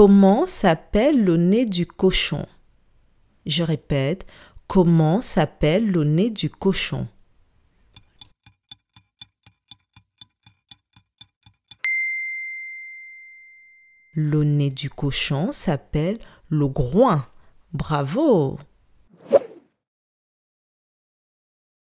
Comment s'appelle le nez du cochon? Je répète, comment s'appelle le nez du cochon? Le nez du cochon s'appelle le groin. Bravo!